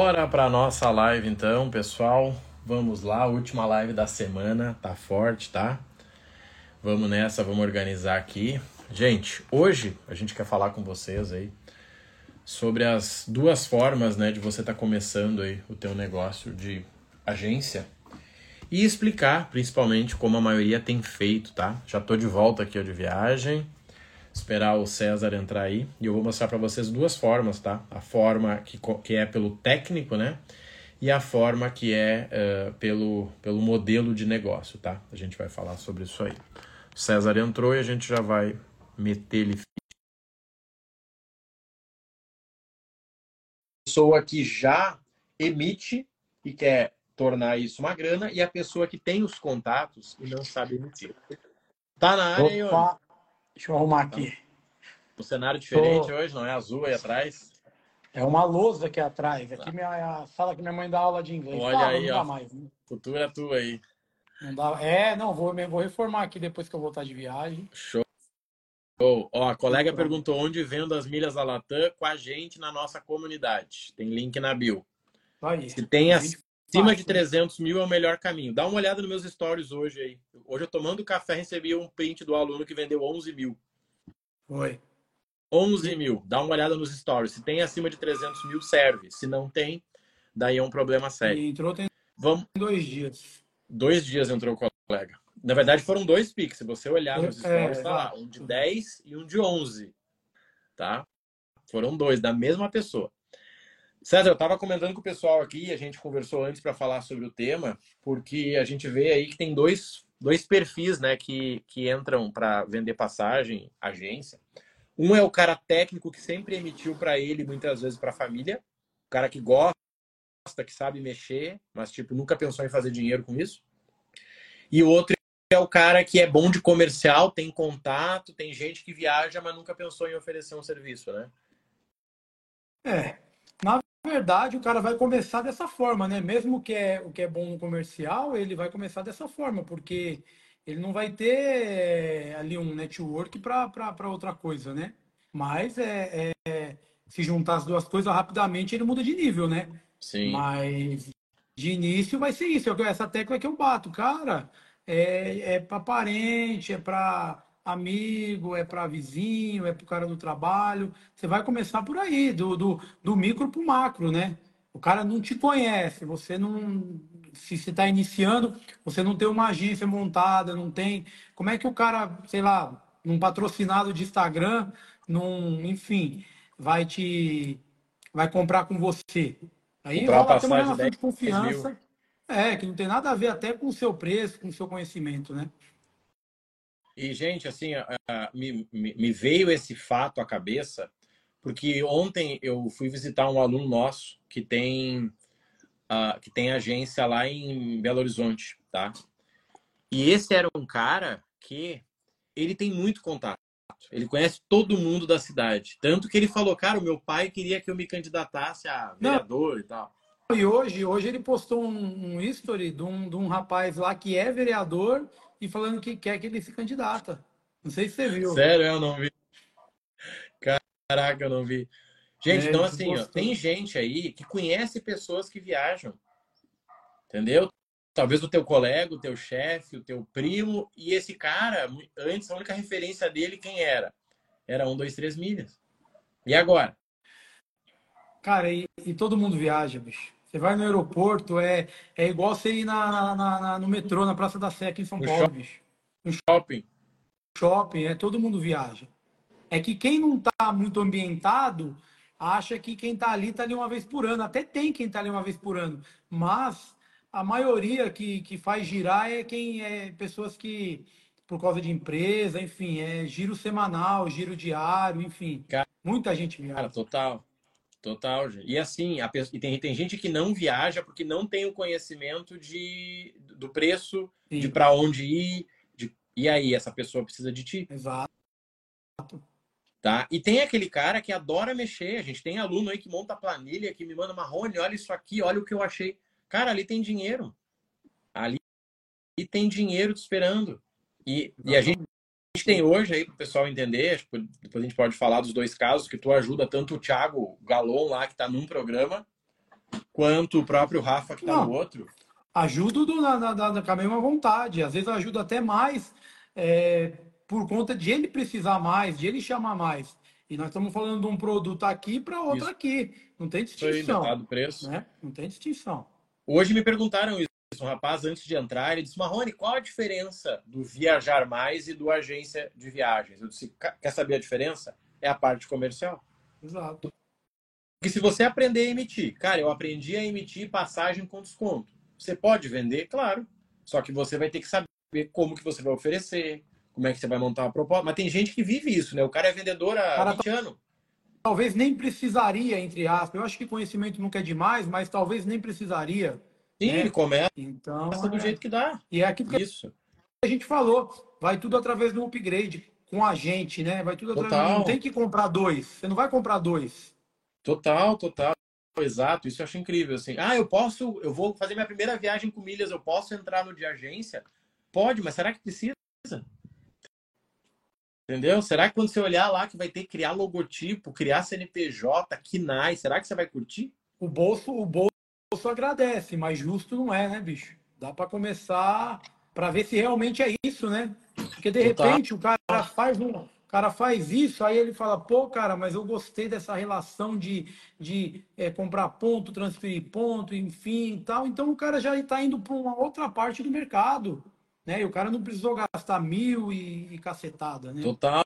Bora para nossa live então, pessoal. Vamos lá, última live da semana, tá forte, tá? Vamos nessa, vamos organizar aqui. Gente, hoje a gente quer falar com vocês aí sobre as duas formas, né, de você estar tá começando aí o teu negócio de agência e explicar principalmente como a maioria tem feito, tá? Já tô de volta aqui ó, de viagem, esperar o César entrar aí e eu vou mostrar para vocês duas formas, tá? A forma que, que é pelo técnico, né? E a forma que é uh, pelo, pelo modelo de negócio, tá? A gente vai falar sobre isso aí. O César entrou e a gente já vai meter ele pessoa que já emite e quer tornar isso uma grana e a pessoa que tem os contatos e não sabe emitir. Tá na área Opa. Deixa eu arrumar aqui. Um cenário diferente Tô... hoje, não é azul aí atrás? É uma lousa aqui atrás. Aqui tá. minha, a sala que minha mãe dá aula de inglês. Olha ah, aí, ó. Mais, né? Cultura é tua aí. Não dá... É, não, vou, vou reformar aqui depois que eu voltar de viagem. Show. Oh, ó, a colega perguntou onde vendo as milhas da Latam com a gente na nossa comunidade. Tem link na bio. Aí. Se tem acima de 300 mil é o melhor caminho. Dá uma olhada nos meus stories hoje aí. Hoje eu tomando café recebi um print do aluno que vendeu 11 mil. Foi. 11 mil. Dá uma olhada nos stories. Se tem acima de 300 mil, serve. Se não tem, daí é um problema sério. E entrou tem Vamos... dois dias. Dois dias entrou o colega. Na verdade, foram dois Pix. Se você olhar nos é, stories, é, tá lá. Um de 10 e um de 11. Tá? Foram dois, da mesma pessoa. César, eu estava comentando com o pessoal aqui, a gente conversou antes para falar sobre o tema, porque a gente vê aí que tem dois, dois perfis né, que, que entram para vender passagem, agência. Um é o cara técnico que sempre emitiu para ele, muitas vezes para a família, o cara que gosta, que sabe mexer, mas tipo nunca pensou em fazer dinheiro com isso. E o outro é o cara que é bom de comercial, tem contato, tem gente que viaja, mas nunca pensou em oferecer um serviço, né? É. Na verdade, o cara vai começar dessa forma, né? Mesmo que é o que é bom no comercial, ele vai começar dessa forma, porque ele não vai ter ali um network para outra coisa, né? Mas é, é, se juntar as duas coisas rapidamente, ele muda de nível, né? Sim. Mas de início vai ser isso. Essa tecla que eu bato, cara é, é para parente, é para amigo, é para vizinho, é para o cara do trabalho. Você vai começar por aí, do, do, do micro para o macro, né? O cara não te conhece, você não. Se você está iniciando, você não tem uma agência montada, não tem. Como é que o cara, sei lá, num patrocinado de Instagram, num, enfim, vai te. vai comprar com você? Aí rola uma relação de confiança. É, que não tem nada a ver até com o seu preço, com o seu conhecimento, né? E, gente, assim, me, me veio esse fato à cabeça, porque ontem eu fui visitar um aluno nosso que tem, que tem agência lá em Belo Horizonte, tá? E esse era um cara que ele tem muito contato. Ele conhece todo mundo da cidade. Tanto que ele falou, cara, o meu pai queria que eu me candidatasse a vereador Não. e tal. E hoje, hoje ele postou um, um history de um, de um rapaz lá que é vereador e falando que quer que ele se candidata. Não sei se você viu. Sério, eu não vi. Caraca, eu não vi. Gente, é, então assim, ó, tem gente aí que conhece pessoas que viajam. Entendeu? Talvez o teu colega, o teu chefe, o teu primo, e esse cara, antes a única referência dele, quem era? Era um, dois, três milhas. E agora? Cara, e, e todo mundo viaja, bicho. Você vai no aeroporto, é, é igual você ir na, na, na no metrô, na Praça da Sé aqui em São no Paulo, shopping. bicho. No shopping. Shopping, é, todo mundo viaja. É que quem não está muito ambientado acha que quem está ali está ali uma vez por ano. Até tem quem está ali uma vez por ano. Mas a maioria que, que faz girar é quem é pessoas que, por causa de empresa, enfim, é giro semanal, giro diário, enfim. Cara, muita gente viaja. Cara, total. Total, e assim, a, e tem, tem gente que não viaja porque não tem o conhecimento de, do preço, Sim. de para onde ir, de, e aí essa pessoa precisa de ti. Exato. Tá? E tem aquele cara que adora mexer, a gente tem aluno aí que monta planilha, que me manda Marrone, olha isso aqui, olha o que eu achei. Cara, ali tem dinheiro. Ali tem dinheiro te esperando. E, e a gente gente tem hoje aí para o pessoal entender, depois a gente pode falar dos dois casos, que tu ajuda tanto o Thiago Galon lá, que está num programa, quanto o próprio Rafa que está no outro. Ajudo do, na, na, na, com a mesma vontade. Às vezes ajuda até mais é, por conta de ele precisar mais, de ele chamar mais. E nós estamos falando de um produto aqui para outro isso. aqui. Não tem distinção. Aí, preço. Né? Não tem distinção. Hoje me perguntaram isso. Um rapaz, antes de entrar, ele disse: Marrone, qual a diferença do Viajar Mais e do agência de viagens? Eu disse: quer saber a diferença? É a parte comercial. Exato. Porque se você aprender a emitir, cara, eu aprendi a emitir passagem com desconto. Você pode vender, claro. Só que você vai ter que saber como que você vai oferecer, como é que você vai montar uma proposta. Mas tem gente que vive isso, né? O cara é vendedor há cara, 20 anos. Talvez nem precisaria, entre aspas. Eu acho que conhecimento nunca é demais, mas talvez nem precisaria. Sim, né? ele começa então, do é... jeito que dá. E é aquilo que isso. a gente falou. Vai tudo através do upgrade com a gente, né? Vai tudo através. Total. Não tem que comprar dois. Você não vai comprar dois. Total, total. Exato, isso eu acho incrível. Assim, ah, eu posso, eu vou fazer minha primeira viagem com milhas, eu posso entrar no de agência? Pode, mas será que precisa? Entendeu? Será que quando você olhar lá que vai ter que criar logotipo, criar CNPJ, KNAI, será que você vai curtir? O bolso, o bolso agradece, mas justo não é, né, bicho? Dá para começar para ver se realmente é isso, né? Porque de repente o cara faz um, cara faz isso, aí ele fala, pô, cara, mas eu gostei dessa relação de, de é, comprar ponto, transferir ponto, enfim tal. Então o cara já está indo para uma outra parte do mercado. Né? E o cara não precisou gastar mil e, e cacetada, né? Total.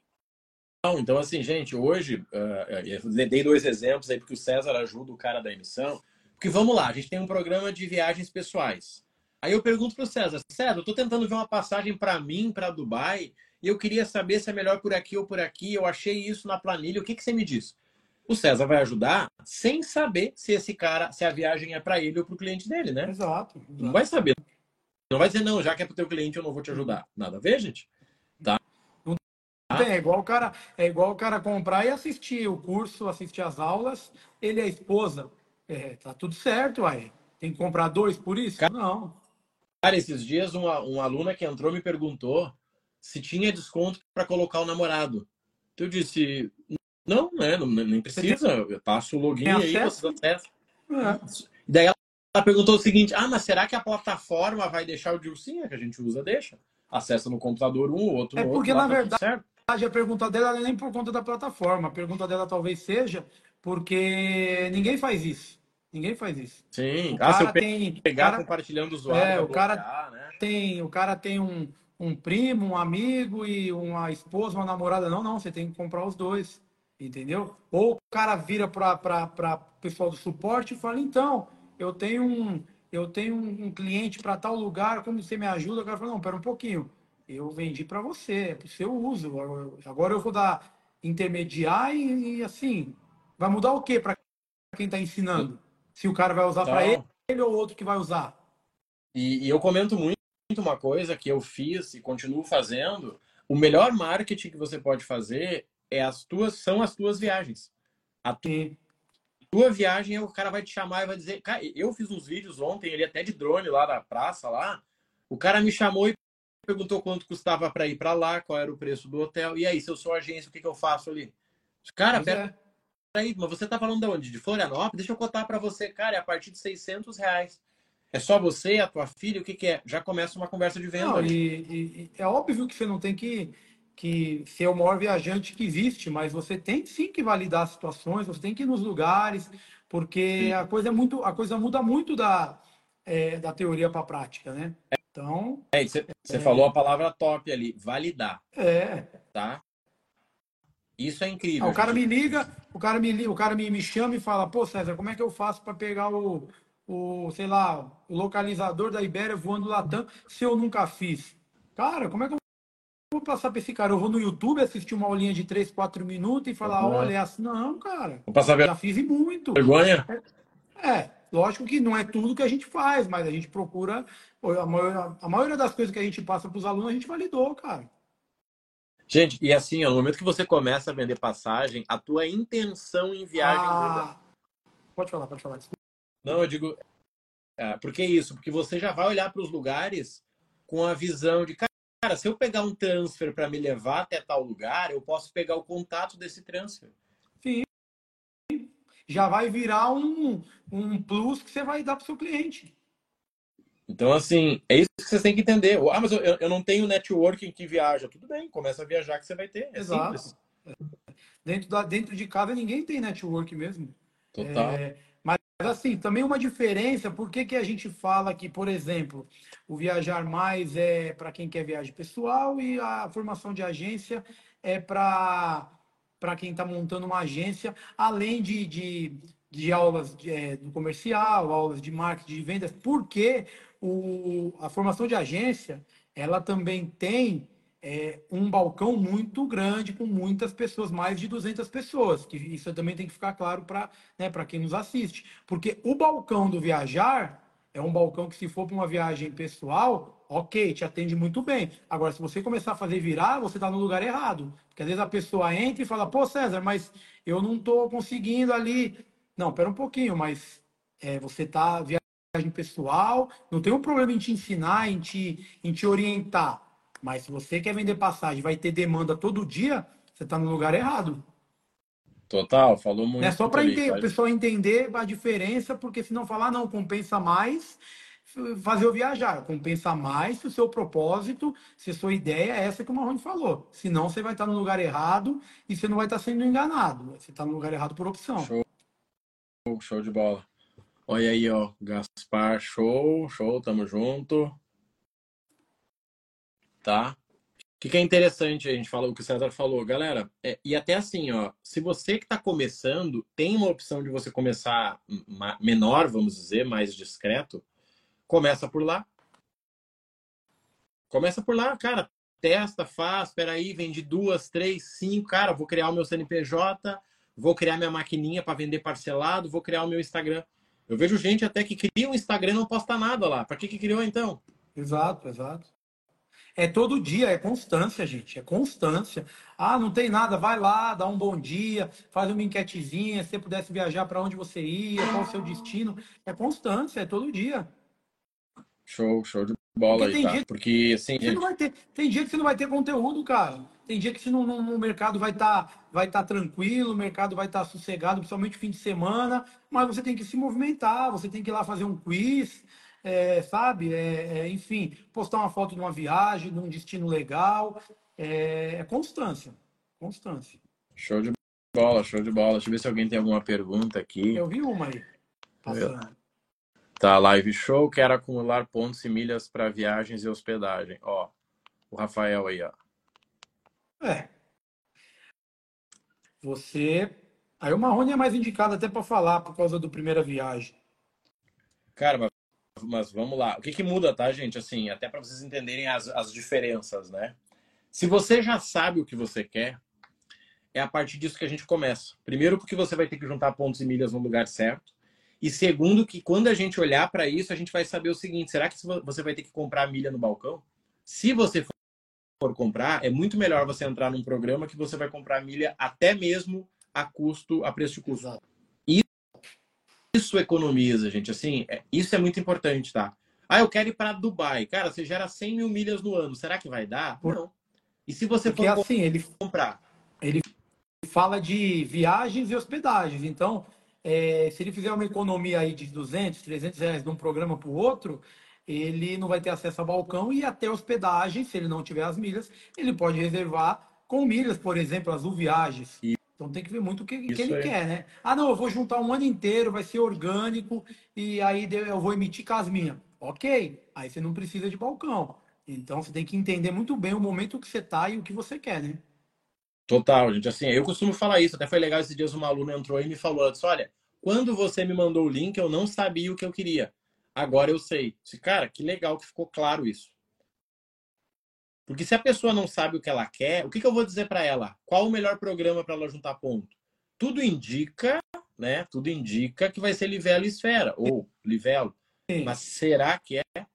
Então, assim, gente, hoje, uh, eu dei dois exemplos aí, porque o César ajuda o cara da emissão. Porque vamos lá, a gente tem um programa de viagens pessoais. Aí eu pergunto para o César, César, eu estou tentando ver uma passagem para mim, para Dubai, e eu queria saber se é melhor por aqui ou por aqui. Eu achei isso na planilha. O que, que você me diz? O César vai ajudar sem saber se esse cara, se a viagem é para ele ou para o cliente dele, né? Exato, exato. Não vai saber. Não vai dizer, não, já que é para o teu cliente, eu não vou te ajudar. Nada a ver, gente. Tá? Não tem, é igual o cara, é igual o cara comprar e assistir o curso, assistir as aulas. Ele é a esposa. É, tá tudo certo, aí. Tem que comprar dois por isso? Cara, não. Cara, esses dias uma, uma aluna que entrou me perguntou se tinha desconto para colocar o namorado. Então eu disse, não, né, não, nem precisa, eu passo o login aí, você acessa. É. Daí ela perguntou o seguinte, ah, mas será que a plataforma vai deixar o sim, é que a gente usa, deixa. Acessa no computador um, outro é porque, outro. Na verdade, a pergunta dela não é nem por conta da plataforma. A pergunta dela talvez seja porque ninguém faz isso. Ninguém faz isso. Sim. O ah, se eu tem, pegar cara, compartilhando o usuário. É, o cara né? tem, o cara tem um, um primo, um amigo e uma esposa, uma namorada. Não, não, você tem que comprar os dois, entendeu? Ou o cara vira para o pessoal do suporte e fala, então, eu tenho um, eu tenho um cliente para tal lugar, como você me ajuda? O cara fala, não, pera um pouquinho, eu vendi para você, é para o seu uso, agora eu vou dar intermediar e, e assim, vai mudar o que para quem está ensinando? Se o cara vai usar para ele, ele ou outro que vai usar? E, e eu comento muito uma coisa que eu fiz e continuo fazendo. O melhor marketing que você pode fazer é as tuas, são as tuas viagens. A tu, tua viagem, o cara vai te chamar e vai dizer, cara, eu fiz uns vídeos ontem, ele até de drone lá da praça lá. O cara me chamou e perguntou quanto custava para ir para lá, qual era o preço do hotel. E aí, se eu sou agência, o que, que eu faço ali? Cara, pera, é. Aí, mas você tá falando de onde? De Florianópolis? Deixa eu cotar para você, cara, é a partir de 600 reais. É só você, a tua filha, o que, que é? Já começa uma conversa de venda. Não, e, e, é óbvio que você não tem que, que ser o maior viajante que existe, mas você tem sim que validar as situações, você tem que ir nos lugares, porque a coisa, é muito, a coisa muda muito da, é, da teoria para a prática, né? Então. É, você é, falou a palavra top ali, validar. É. Tá? Isso é incrível. Ah, o cara me liga, o cara me, o cara me, me chama e fala, pô, César, como é que eu faço para pegar o, o, sei lá, o localizador da Ibéria voando Latam, se eu nunca fiz. Cara, como é que eu vou passar para esse cara? Eu vou no YouTube assistir uma aulinha de 3, 4 minutos e falar, uhum. olha, é assim. Não, cara. Vou passar Já fiz e muito. Vergonha? É, é, lógico que não é tudo que a gente faz, mas a gente procura. A maioria, a maioria das coisas que a gente passa para os alunos, a gente validou, cara. Gente, e assim, no momento que você começa a vender passagem, a tua intenção em viagem. Ah, pode falar, pode falar. Não, eu digo. É, por que isso? Porque você já vai olhar para os lugares com a visão de, cara, se eu pegar um transfer para me levar até tal lugar, eu posso pegar o contato desse transfer. Sim. já vai virar um, um plus que você vai dar para o seu cliente. Então, assim, é isso que vocês têm que entender. Ah, mas eu, eu não tenho networking que viaja. Tudo bem, começa a viajar que você vai ter. É Exato. Simples. Dentro, da, dentro de casa ninguém tem network mesmo. Total. É, mas assim, também uma diferença, por que, que a gente fala que, por exemplo, o viajar mais é para quem quer viagem pessoal e a formação de agência é para para quem está montando uma agência, além de, de, de aulas de, é, do comercial, aulas de marketing, de vendas, porque o, a formação de agência ela também tem é, um balcão muito grande com muitas pessoas, mais de 200 pessoas, que isso também tem que ficar claro para né, quem nos assiste, porque o balcão do viajar é um balcão que se for para uma viagem pessoal, ok, te atende muito bem. Agora, se você começar a fazer virar, você está no lugar errado. Porque às vezes a pessoa entra e fala, pô, César, mas eu não estou conseguindo ali. Não, pera um pouquinho, mas é, você está viagem pessoal, não tem um problema em te ensinar, em te, em te orientar. Mas se você quer vender passagem, vai ter demanda todo dia, você está no lugar errado. Total, falou muito. É só para o pessoal entender a diferença, porque se não falar, não, compensa mais fazer o viajar. Compensa mais se o seu propósito, se a sua ideia é essa que o Marrone falou. Senão você vai estar no lugar errado e você não vai estar sendo enganado. Você está no lugar errado por opção. Show, show de bola. Olha aí, ó, Gaspar, show, show, tamo junto. Tá? que, que é interessante, a gente fala o que o César falou, galera, é, e até assim, ó, se você que está começando tem uma opção de você começar menor, vamos dizer, mais discreto, começa por lá. Começa por lá, cara, testa, faz, espera aí, vende duas, três, cinco, cara, vou criar o meu CNPJ, vou criar minha maquininha para vender parcelado, vou criar o meu Instagram. Eu vejo gente até que cria um Instagram e não posta nada lá. Para que que criou então? Exato, exato. É todo dia, é constância, gente. É constância. Ah, não tem nada, vai lá, dá um bom dia, faz uma enquetezinha, se você pudesse viajar para onde você ia, qual o seu destino. É constância, é todo dia. Show, show de bola Porque aí, tá? Porque assim. Gente... não vai ter, tem dia que você não vai ter conteúdo, cara. Tem dia que você não, no, mercado vai estar tá, vai tá tranquilo, o mercado vai estar tá sossegado, principalmente fim de semana, mas você tem que se movimentar, você tem que ir lá fazer um quiz, é, sabe? É, é, enfim, postar uma foto de uma viagem, de um destino legal. É, é, constância. Constância. Show de bola, show de bola. Deixa eu ver se alguém tem alguma pergunta aqui. Eu vi uma aí. Passando. Tá, live show. Quero acumular pontos e milhas para viagens e hospedagem. Ó, o Rafael aí, ó. É. Você. Aí o Marrone é mais indicado até para falar por causa do primeira viagem. Cara, mas mas vamos lá. O que, que muda, tá, gente? Assim, até para vocês entenderem as, as diferenças, né? Se você já sabe o que você quer, é a partir disso que a gente começa. Primeiro, porque você vai ter que juntar pontos e milhas no lugar certo. E segundo, que quando a gente olhar para isso, a gente vai saber o seguinte: será que você vai ter que comprar milha no balcão? Se você for comprar, é muito melhor você entrar num programa que você vai comprar milha até mesmo a custo, a preço de custo. Exato isso economiza, gente. Assim, é, isso é muito importante, tá? Ah, eu quero ir para Dubai. Cara, você gera 100 mil milhas no ano. Será que vai dar? Não. E se você Porque, for assim, ele, comprar? Ele fala de viagens e hospedagens. Então, é, se ele fizer uma economia aí de 200, 300 reais de um programa para o outro, ele não vai ter acesso a balcão e até hospedagem, se ele não tiver as milhas, ele pode reservar com milhas, por exemplo, Azul Viagens. E então tem que ver muito o que, que ele quer, né? Ah, não, eu vou juntar um ano inteiro, vai ser orgânico e aí eu vou emitir casminha. Ok, aí você não precisa de balcão. Então você tem que entender muito bem o momento que você está e o que você quer, né? Total, gente. Assim, eu costumo falar isso. Até foi legal esses dias uma aluna entrou e me falou: disse, olha, quando você me mandou o link, eu não sabia o que eu queria. Agora eu sei. Disse, cara, que legal que ficou claro isso. Porque se a pessoa não sabe o que ela quer, o que, que eu vou dizer para ela? Qual o melhor programa para ela juntar ponto? Tudo indica, né? Tudo indica que vai ser Livelo e Esfera, ou Livelo. Mas será que é?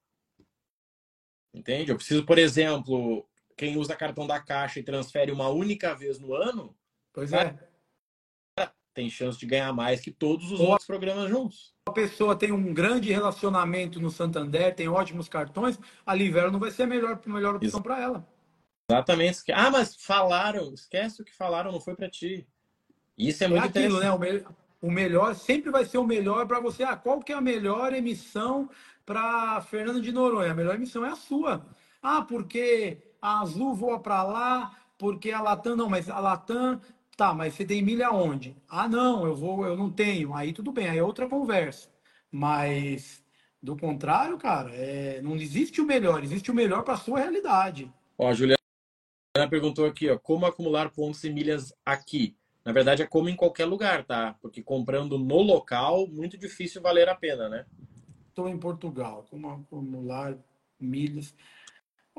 Entende? Eu preciso, por exemplo, quem usa cartão da Caixa e transfere uma única vez no ano, pois é. Tem chance de ganhar mais que todos os ou outros programas juntos. A pessoa tem um grande relacionamento no Santander, tem ótimos cartões, a Livelo não vai ser a melhor, a melhor opção para ela. Exatamente. Ah, mas falaram, esquece o que falaram, não foi para ti. Isso é, é muito aquilo, né? o melhor sempre vai ser o melhor para você. Ah, qual que é a melhor emissão para Fernando de Noronha? A melhor emissão é a sua. Ah, porque a Azul voa para lá, porque a Latam não, mas a Latam tá, mas você tem milha onde? Ah, não, eu vou, eu não tenho. Aí tudo bem, aí é outra conversa. Mas do contrário, cara, é, não existe o melhor, existe o melhor para sua realidade. Ó, a Juliana perguntou aqui, ó, como acumular pontos e milhas aqui? Na verdade, é como em qualquer lugar, tá? Porque comprando no local, muito difícil valer a pena, né? Estou em Portugal, como acumular milhas.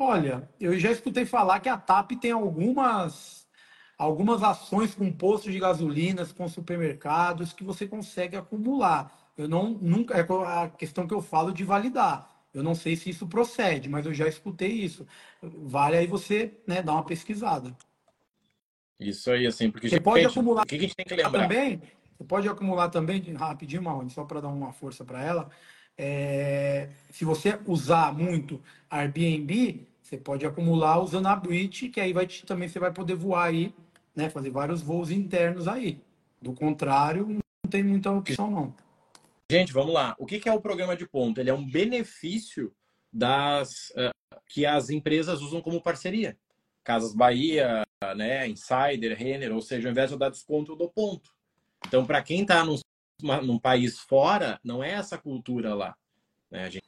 Olha, eu já escutei falar que a TAP tem algumas algumas ações com postos de gasolinas, com supermercados que você consegue acumular. Eu não nunca é a questão que eu falo de validar. Eu não sei se isso procede, mas eu já escutei isso. Vale aí você, né, dar uma pesquisada. Isso aí, assim, porque você pode acumular. O que a gente tem que lembrar também? Você pode acumular também, rapidinho, Marrone, só para dar uma força para ela. É, se você usar muito Airbnb, você pode acumular usando a Bridge, que aí vai te, também você vai poder voar aí, né? Fazer vários voos internos aí. Do contrário, não tem muita opção, não. Gente, vamos lá. O que é o programa de ponto? Ele é um benefício das uh, que as empresas usam como parceria. Casas Bahia, né, Insider, Renner, ou seja, ao invés de eu dar desconto, eu dou ponto. Então, para quem está num, num, país fora, não é essa cultura lá. Né? A, gente,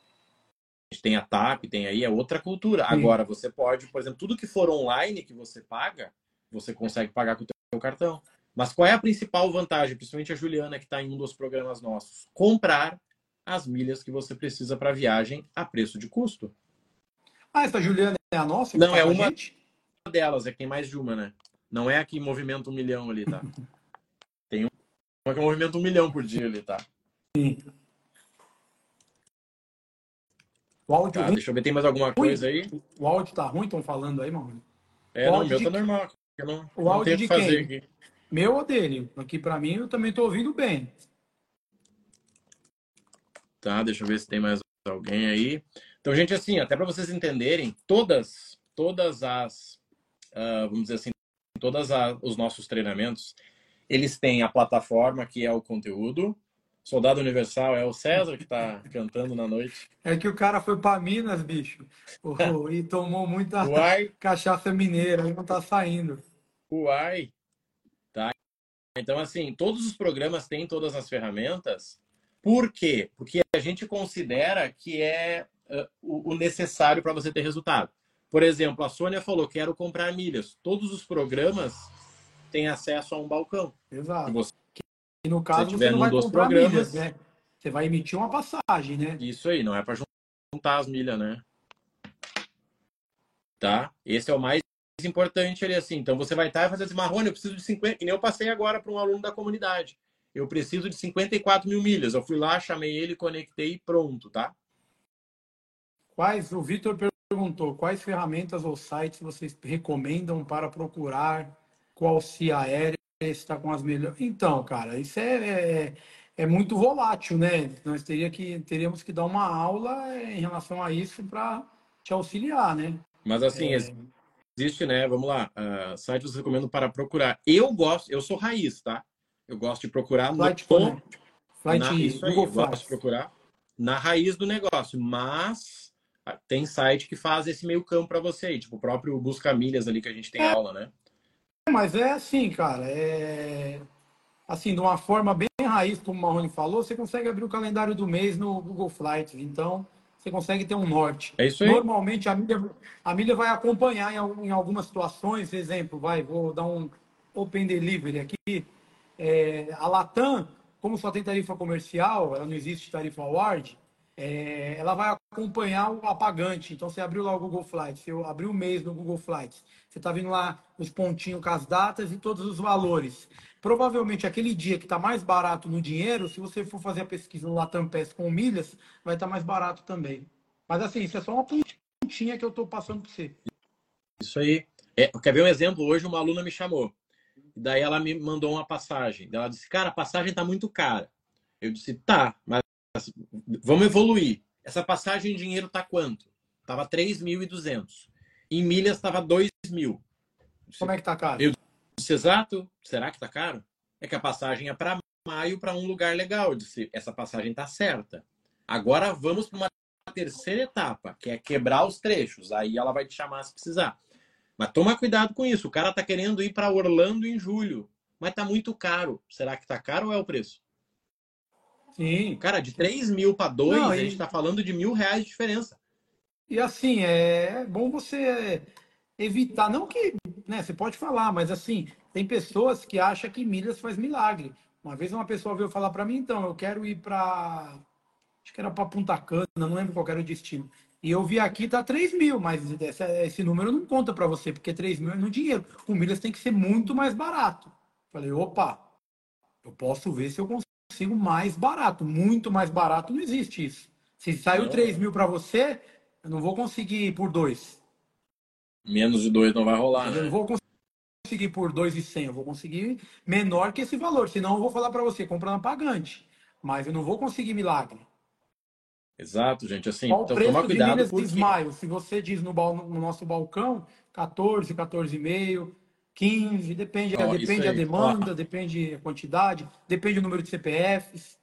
tem a TAP, tem aí, é outra cultura. Sim. Agora, você pode, por exemplo, tudo que for online que você paga, você consegue pagar com o seu cartão. Mas qual é a principal vantagem, principalmente a Juliana, que está em um dos programas nossos? Comprar as milhas que você precisa para a viagem a preço de custo. Ah, essa Juliana é a nossa? Não, tá é uma gente? delas, é que tem mais de uma, né? Não é a que movimenta um milhão ali, tá? tem uma que movimenta um milhão por dia ali, tá? Sim. O áudio tá, deixa eu ver, tem mais alguma coisa aí? O áudio tá ruim, estão falando aí, mano? É, o não, meu tá normal. Eu não, o não áudio de fazer quem? aqui. Meu ou dele? Aqui para mim eu também tô ouvindo bem. Tá, deixa eu ver se tem mais alguém aí. Então, gente, assim, até para vocês entenderem, todas, todas as, uh, vamos dizer assim, todos os nossos treinamentos, eles têm a plataforma que é o conteúdo. Soldado Universal é o César que está cantando na noite. É que o cara foi para Minas, bicho, e tomou muita Uai. cachaça mineira, não tá saindo. Uai. Tá? Então, assim, todos os programas têm todas as ferramentas. Por quê? Porque a gente considera que é uh, o necessário para você ter resultado. Por exemplo, a Sônia falou: quero comprar milhas. Todos os programas têm acesso a um balcão. Exato. Você, e no caso, você não vai comprar programas, milhas, né? Você vai emitir uma passagem, né? Isso aí, não é para juntar as milhas, né? Tá? Esse é o mais importante ali, assim. Então você vai estar e fazer assim, Marrone, eu preciso de 50, que nem eu passei agora para um aluno da comunidade. Eu preciso de 54 mil milhas. Eu fui lá, chamei ele, conectei e pronto, tá? Quais, o Vitor perguntou, quais ferramentas ou sites vocês recomendam para procurar qual CIA aérea está com as melhores? Então, cara, isso é, é, é, muito volátil, né? Nós teria que, teríamos que dar uma aula em relação a isso para te auxiliar, né? Mas assim, é... existe, né? Vamos lá, uh, sites eu recomendo para procurar. Eu gosto, eu sou raiz, tá? Eu gosto de procurar Flight no... Flight, na, isso aí, Google gosto de procurar na raiz do negócio, mas tem site que faz esse meio campo para você aí, tipo o próprio Busca Milhas ali que a gente tem é, aula, né? Mas é assim, cara, é assim, de uma forma bem raiz, como o Marrone falou, você consegue abrir o calendário do mês no Google Flights, então você consegue ter um norte. É isso aí. Normalmente a milha, a milha vai acompanhar em, em algumas situações, exemplo, vai, vou dar um Open Delivery aqui, é, a Latam, como só tem tarifa comercial, ela não existe tarifa award, é, ela vai acompanhar o apagante. Então, você abriu lá o Google Flights, você abriu o mês no Google Flights, você está vendo lá os pontinhos com as datas e todos os valores. Provavelmente, aquele dia que está mais barato no dinheiro, se você for fazer a pesquisa no Latam Pass com milhas, vai estar tá mais barato também. Mas, assim, isso é só uma pontinha que eu estou passando para você. Isso aí. É, quer ver um exemplo? Hoje uma aluna me chamou. Daí ela me mandou uma passagem. Ela disse, cara, a passagem está muito cara. Eu disse, tá, mas Vamos evoluir. Essa passagem em dinheiro tá quanto? Tava 3.200. Em milhas estava 2.000. Como é que tá caro? Eu disse, exato. Será que tá caro? É que a passagem é para maio para um lugar legal. Eu disse, essa passagem tá certa. Agora vamos para uma terceira etapa, que é quebrar os trechos. Aí ela vai te chamar se precisar. Mas toma cuidado com isso. O cara tá querendo ir para Orlando em julho, mas tá muito caro. Será que tá caro ou é o preço? Sim. Cara, de 3 mil para 2, Não, a gente tá falando de mil reais de diferença. E assim, é bom você evitar, não que, né, você pode falar, mas assim, tem pessoas que acham que milhas faz milagre. Uma vez uma pessoa veio falar para mim, então, eu quero ir para, acho que era para Punta Cana, não lembro qual era o destino. E eu vi aqui, tá 3 mil, mas esse, esse número não conta para você, porque 3 mil é no dinheiro. O milhas tem que ser muito mais barato. Falei, opa, eu posso ver se eu consigo mais barato. Muito mais barato não existe isso. Se saiu Não. 3 mil para você, eu não vou conseguir por dois. Menos de 2 não vai rolar, Eu não né? vou conseguir por dois e cem. Eu vou conseguir menor que esse valor. Senão eu vou falar para você, compra na pagante. Mas eu não vou conseguir milagre. Exato, gente. Assim, Qual então preço toma de cuidado milhas de porque Smile? Se você diz no, no nosso balcão, 14, 14,5, 15, depende, Ó, depende a demanda, depende a quantidade, depende do número de CPFs.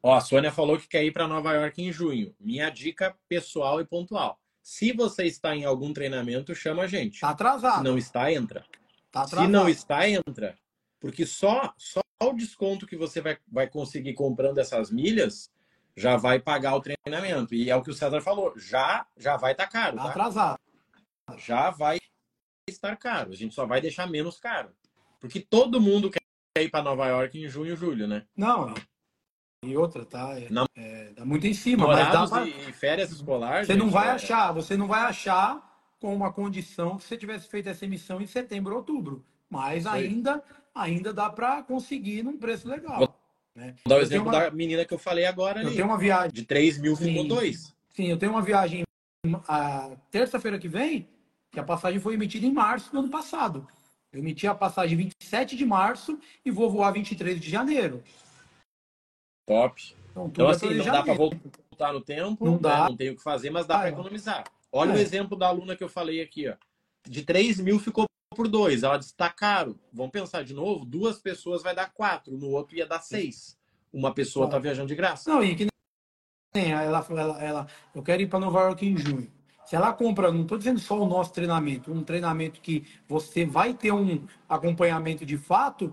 Ó, a Sônia falou que quer ir para Nova York em junho. Minha dica pessoal e pontual. Se você está em algum treinamento, chama a gente. Tá Se atrasado. não está, entra. Tá Se atrasado. não está, entra. Porque só, só o desconto que você vai, vai conseguir comprando essas milhas já vai pagar o treinamento. E é o que o César falou. Já, já vai estar caro, Tá tá? atrasado. Já vai estar caro. A gente só vai deixar menos caro. Porque todo mundo quer ir para Nova York em junho e julho, né? Não, e outra, tá? É, Não. é, dá muito em cima, mas dá pra... e férias escolares. Você não vai é- achar, você não vai achar com uma condição que você tivesse feito essa emissão em setembro ou outubro. Mas ainda, ainda dá para conseguir num preço legal. né? Vou dar o Eu exemplo uma- da menina que eu falei agora Eu ali. tenho uma viagem, De 3 mil ficou Sim. 2. sim, eu tenho uma viagem a terça-feira que vem, que a passagem foi emitida em março do ano passado. Eu emiti a passagem 27 de março e vou voar 23 de janeiro. Top. Então, Então, é assim, não dá para voltar no tempo, Não né? dá. não tem o que fazer, mas dá Ah, para é. economizar. Olha É. o exemplo da aluna que eu falei aqui, ó. De 3 mil ficou por 2. Ela disse, tá caro. Vamos pensar de novo, duas pessoas vai dar 4, no outro ia dar 6. Uma pessoa tá viajando de graça. Não, e que nem ela, ela, ela, eu quero ir para Nova York em junho. Se ela compra, não estou dizendo só o nosso treinamento, um treinamento que você vai ter um acompanhamento de fato,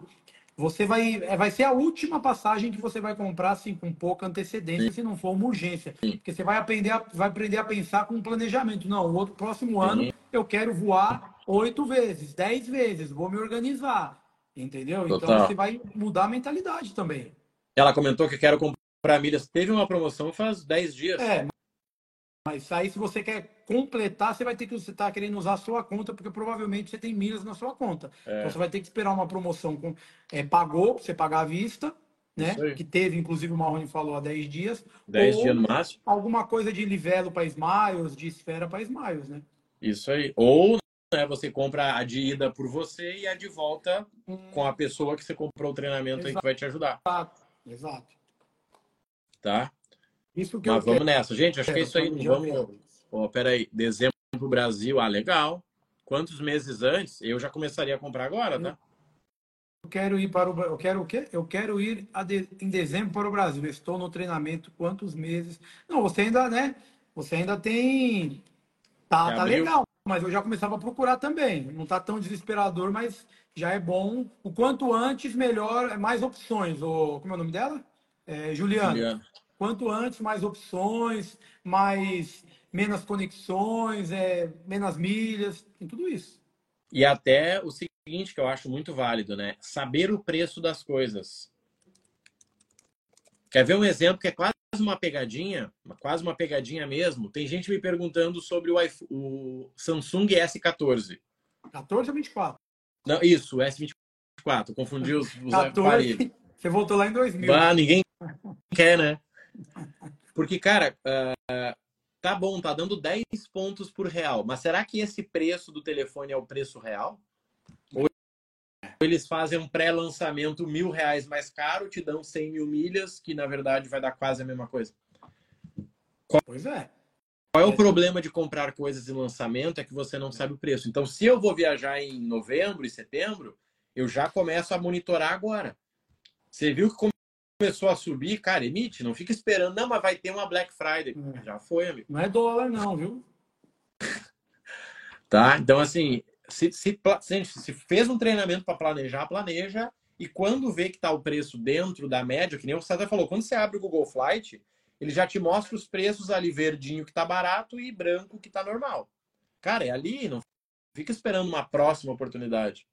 você vai, é, vai ser a última passagem que você vai comprar assim, com pouca antecedência, se não for uma urgência. Porque você vai aprender, a, vai aprender a pensar com um planejamento. Não, o outro próximo ano eu quero voar oito vezes, dez vezes, vou me organizar. Entendeu? Então Total. você vai mudar a mentalidade também. Ela comentou que quero comprar milhas. Teve uma promoção faz 10 dias. É, mas aí se você quer completar, você vai ter que você tá querendo usar a sua conta, porque provavelmente você tem milhas na sua conta. É. Então você vai ter que esperar uma promoção com é, pagou, você pagar à vista, né? Que teve, inclusive, o Marrone falou há 10 dias. 10 ou dias no máximo. alguma coisa de livelo para Smiles, de esfera para Smiles, né? Isso aí. Ou né, você compra a de ida por você e a de volta com a pessoa que você comprou o treinamento aí que vai te ajudar, Exato, exato. tá? Isso que Mas vamos quero. nessa. Gente, acho que é isso aí. Vamos. Ó, peraí. Dezembro pro Brasil. Ah, legal. Quantos meses antes? Eu já começaria a comprar agora, tá? Eu quero ir para o eu quero o quê? Eu quero ir de- em dezembro para o Brasil. Estou no treinamento quantos meses? Não, você ainda, né? Você ainda tem tá, tá legal, mas eu já começava a procurar também. Não tá tão desesperador, mas já é bom. O quanto antes, melhor, é mais opções. O, como é o nome dela? É, Juliana. Juliana. Quanto antes, mais opções, mais menos conexões, é, menos milhas, tem tudo isso. E até o seguinte, que eu acho muito válido, né? Saber o preço das coisas. Quer ver um exemplo que é quase uma pegadinha? Quase uma pegadinha mesmo. Tem gente me perguntando sobre o, iPhone- o Samsung S14. 14 ou 24? Não, isso, o S24. Confundi os, os aparelhos. 14. Você voltou lá em 2000. Ah, ninguém quer, né? Porque, cara, ah, tá bom, tá dando 10 pontos por real. Mas será que esse preço do telefone é o preço real? Ou eles fazem um pré-lançamento mil reais mais caro, te dão 100 mil milhas, que na verdade vai dar quase a mesma coisa. Pois é. Qual é o problema de comprar coisas em lançamento? É que você não sabe o preço. Então, se eu vou viajar em novembro e setembro, eu já começo a monitorar agora. Você viu que começou a subir, cara, emite, não fica esperando, não, mas vai ter uma Black Friday. É. Já foi, amigo. Não é dólar, não, viu? tá? Então, assim, se, se, se fez um treinamento para planejar, planeja. E quando vê que está o preço dentro da média, que nem o César falou, quando você abre o Google Flight, ele já te mostra os preços ali verdinho que tá barato e branco que tá normal. Cara, é ali, não fica esperando uma próxima oportunidade.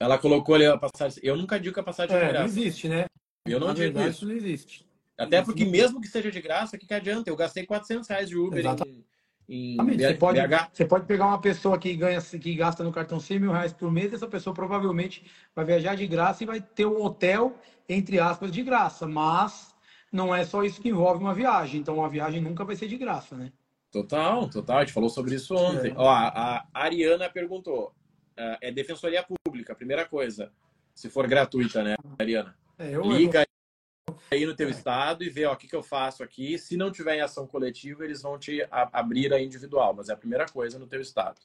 Ela colocou ali a passagem. Eu nunca digo que a passagem é, é Não existe, né? Eu não Na digo verdade, isso. não existe. Até porque, mesmo que seja de graça, o que, que adianta? Eu gastei 400 reais de Uber Exatamente. em, em você, pode, você pode pegar uma pessoa que ganha, que gasta no cartão 100 mil reais por mês, essa pessoa provavelmente vai viajar de graça e vai ter um hotel, entre aspas, de graça. Mas não é só isso que envolve uma viagem. Então, uma viagem nunca vai ser de graça, né? Total, total. A gente falou sobre isso ontem. É. Ó, a Ariana perguntou: é, é defensoria pública, primeira coisa. Se for gratuita, né, Ariana? É, eu, Liga eu... aí no teu é. estado e vê o que, que eu faço aqui. Se não tiver em ação coletiva, eles vão te abrir a individual, mas é a primeira coisa no teu estado.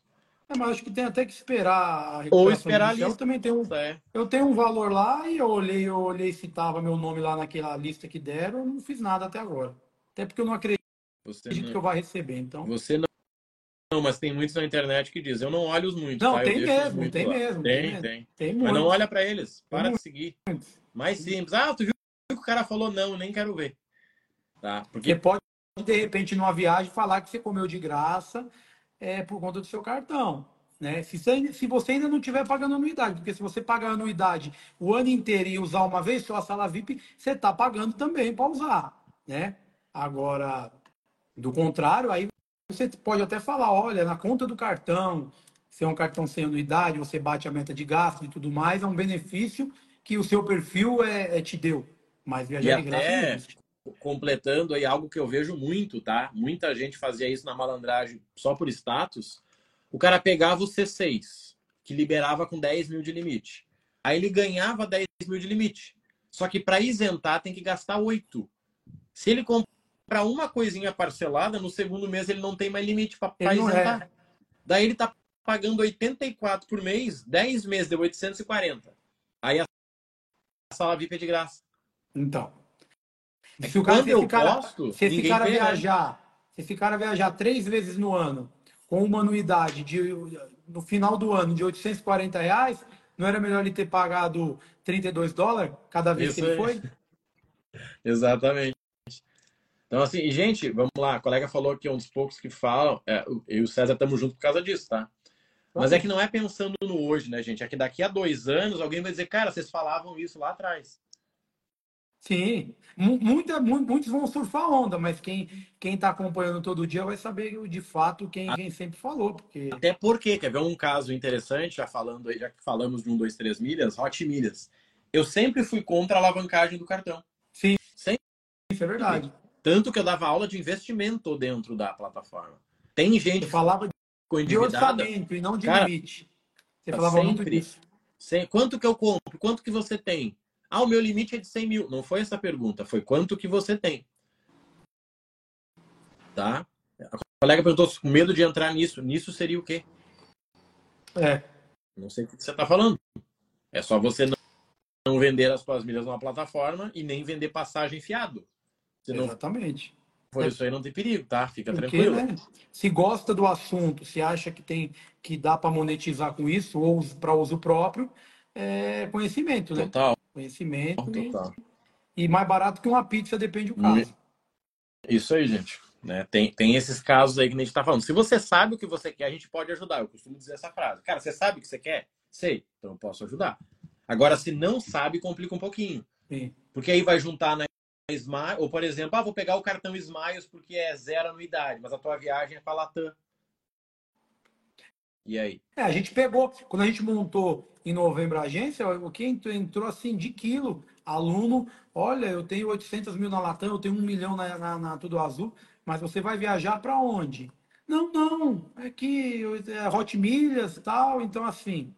É, mas acho que tem até que esperar a Ou esperar ali. Eu também tenho, é. eu tenho um valor lá e eu olhei, eu olhei se tava meu nome lá naquela lista que deram, eu não fiz nada até agora. Até porque eu não acredito não... que eu vou receber, então. Você não não, mas tem muitos na internet que dizem, eu não olho os muitos. Não, tá? tem, mesmo, tem, mesmo, tem, tem, tem. Mas não olha para eles, para de seguir. Mais simples. Ah, tu viu que o cara falou não, nem quero ver. Tá? Porque você pode, de repente, numa viagem, falar que você comeu de graça é, por conta do seu cartão. Né? Se, você, se você ainda não estiver pagando anuidade, porque se você pagar anuidade o ano inteiro e usar uma vez só a sala VIP, você está pagando também para usar. Né? Agora, do contrário, aí você pode até falar, olha, na conta do cartão, se é um cartão sem anuidade, você bate a meta de gasto e tudo mais, é um benefício que o seu perfil é, é te deu. Mas viajar e de graça completando aí algo que eu vejo muito, tá? Muita gente fazia isso na malandragem só por status. O cara pegava o C6, que liberava com 10 mil de limite. Aí ele ganhava 10 mil de limite. Só que para isentar tem que gastar 8. Se ele para uma coisinha parcelada, no segundo mês ele não tem mais limite para isentar. É. Daí ele está pagando 84 por mês, 10 meses deu 840. Aí a sala VIP é de graça. Então. É se o cara, se esse cara, se esse cara viajar, se esse cara viajar três vezes no ano com uma anuidade de, no final do ano de 840 reais, não era melhor ele ter pagado 32 dólares cada vez Isso que ele aí. foi? Exatamente. Então, assim, gente, vamos lá. A colega falou que é um dos poucos que falam. É, eu e o César estamos juntos por causa disso, tá? Mas é que não é pensando no hoje, né, gente? É que daqui a dois anos alguém vai dizer, cara, vocês falavam isso lá atrás. Sim, muita, muitos vão surfar onda, mas quem quem está acompanhando todo dia vai saber de fato quem, quem sempre falou. Porque... Até porque, quer ver um caso interessante, já falando já que falamos de um, dois, três milhas, hot milhas. Eu sempre fui contra a alavancagem do cartão. Sim, sempre. isso é verdade. Tanto que eu dava aula de investimento dentro da plataforma. Tem gente. Você falava de orçamento e não de Cara, limite. Você falava sempre, muito disso. Sem, quanto que eu compro? Quanto que você tem? Ah, o meu limite é de 100 mil. Não foi essa pergunta, foi quanto que você tem. Tá? A colega perguntou com medo de entrar nisso. Nisso seria o quê? É. Não sei o que você está falando. É só você não vender as suas milhas numa plataforma e nem vender passagem fiado. Se não Exatamente. Por é. isso aí não tem perigo, tá? Fica Porque, tranquilo. Né? Se gosta do assunto, se acha que tem que dá para monetizar com isso ou para uso próprio, é conhecimento, né? Total. Conhecimento Total. E, e mais barato que uma pizza, depende do caso. Isso aí, gente. Né? Tem, tem esses casos aí que a gente está falando. Se você sabe o que você quer, a gente pode ajudar. Eu costumo dizer essa frase. Cara, você sabe o que você quer? Sei, então eu posso ajudar. Agora, se não sabe, complica um pouquinho. Sim. Porque aí vai juntar na Smile, ou por exemplo, ah, vou pegar o cartão Smiles porque é zero anuidade, mas a tua viagem é para Latam. E aí? É, a gente pegou, quando a gente montou em novembro a agência, o que entrou assim de quilo, aluno, olha, eu tenho 800 mil na Latam, eu tenho um milhão na, na, na Tudo Azul, mas você vai viajar para onde? Não, não, é que é Hot Milhas e tal, então assim,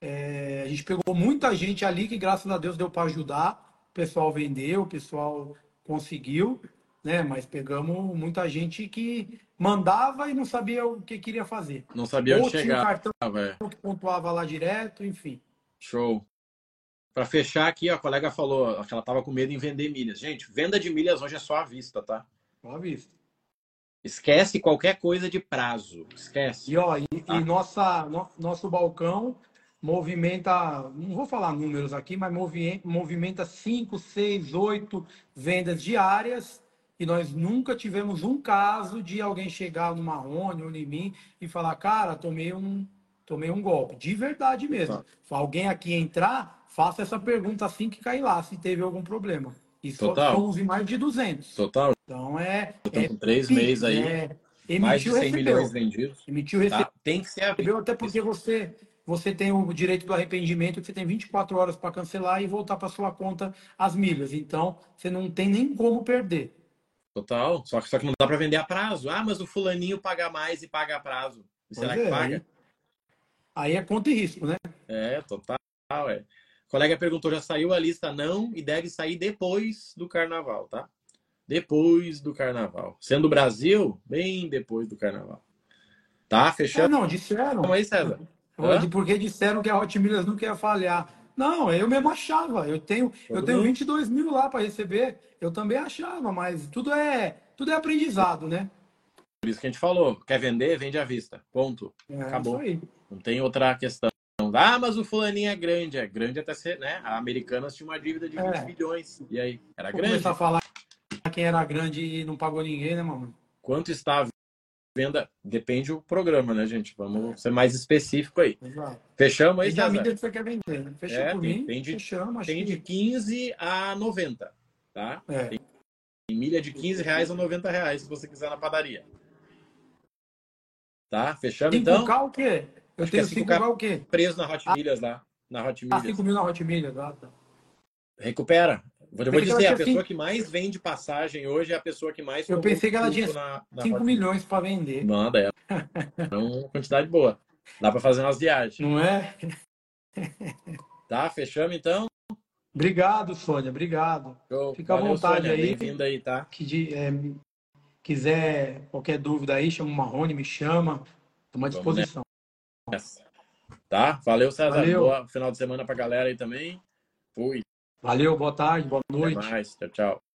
é, a gente pegou muita gente ali que graças a Deus deu para ajudar, o pessoal vendeu, o pessoal conseguiu, né? Mas pegamos muita gente que mandava e não sabia o que queria fazer. Não sabia onde chegar. Ou tinha um cartão que pontuava lá direto, enfim. Show. Para fechar aqui, a colega falou que ela estava com medo em vender milhas. Gente, venda de milhas hoje é só à vista, tá? Só à vista. Esquece qualquer coisa de prazo. Esquece. E, ó, e, tá? e nossa, no, nosso balcão movimenta, não vou falar números aqui, mas movimenta 5, 6, 8 vendas diárias e nós nunca tivemos um caso de alguém chegar no Marrone ou em mim e falar, cara, tomei um, tomei um golpe. De verdade mesmo. Tá. Alguém aqui entrar, faça essa pergunta assim que cair lá, se teve algum problema. E Total. somos em mais de 200. Total. Então é. é três meses aí. É, mais de 100 recebeu. milhões vendidos. Emitiu, recebeu. Tá. Tem que ser a Até porque você você tem o direito do arrependimento, que você tem 24 horas para cancelar e voltar para sua conta as milhas. Então, você não tem nem como perder. Total. Só que, só que não dá para vender a prazo. Ah, mas o fulaninho paga mais e paga a prazo. será é, que paga? Aí, aí, é conta e risco, né? É, total. É. O colega perguntou, já saiu a lista? Não, e deve sair depois do carnaval, tá? Depois do carnaval. Sendo o Brasil, bem depois do carnaval. Tá? Fechando? É, não, disseram. Como aí, César? Porque disseram que a Hot Milhas nunca ia falhar. Não, eu mesmo achava. Eu tenho, eu tenho 22 mil lá para receber. Eu também achava, mas tudo é, tudo é aprendizado, né? Por isso que a gente falou. Quer vender, vende à vista. Ponto. É, Acabou. Não tem outra questão. Ah, mas o fulaninho é grande. É grande até ser, né? A Americanas tinha uma dívida de 20 é. bilhões. E aí? Era Vou grande. começar a falar quem era grande e não pagou ninguém, né, mamãe? Quanto está venda depende do programa, né, gente? Vamos ser mais específico aí. Exato. Fechamos aí, César? a mídia que você quer vender, né? Fechou é, por tem, mim, tem de, fechamos. Tem de 15 a 90, tá? É. Tem, tem milha de 15 reais a 90 reais, se você quiser na padaria. Tá? Fechamos 5K então? 5K o quê? Eu Acho tenho 5K, o quê? Preso na Hot Milhas lá. Na Hot ah, Milhas. Ah, 5 mil na Hot Milhas, ah, tá. Recupera. Eu vou dizer, a pessoa que mais vende passagem hoje é a pessoa que mais. Eu pensei que ela tinha 5 milhões para vender. Manda, é. é uma quantidade boa. Dá para fazer umas viagens. Não é? Tá, fechamos então? Obrigado, Sônia. Obrigado. Show. Fica Valeu, à vontade Sônia. aí. Bem-vindo aí, tá? Que de, é, quiser qualquer dúvida aí, chama o Marrone, me chama. Estou à disposição. Tá? Valeu, César. Valeu. Boa final de semana pra galera aí também. Fui. Valeu, boa tarde, boa noite. Até mais. Tchau, tchau.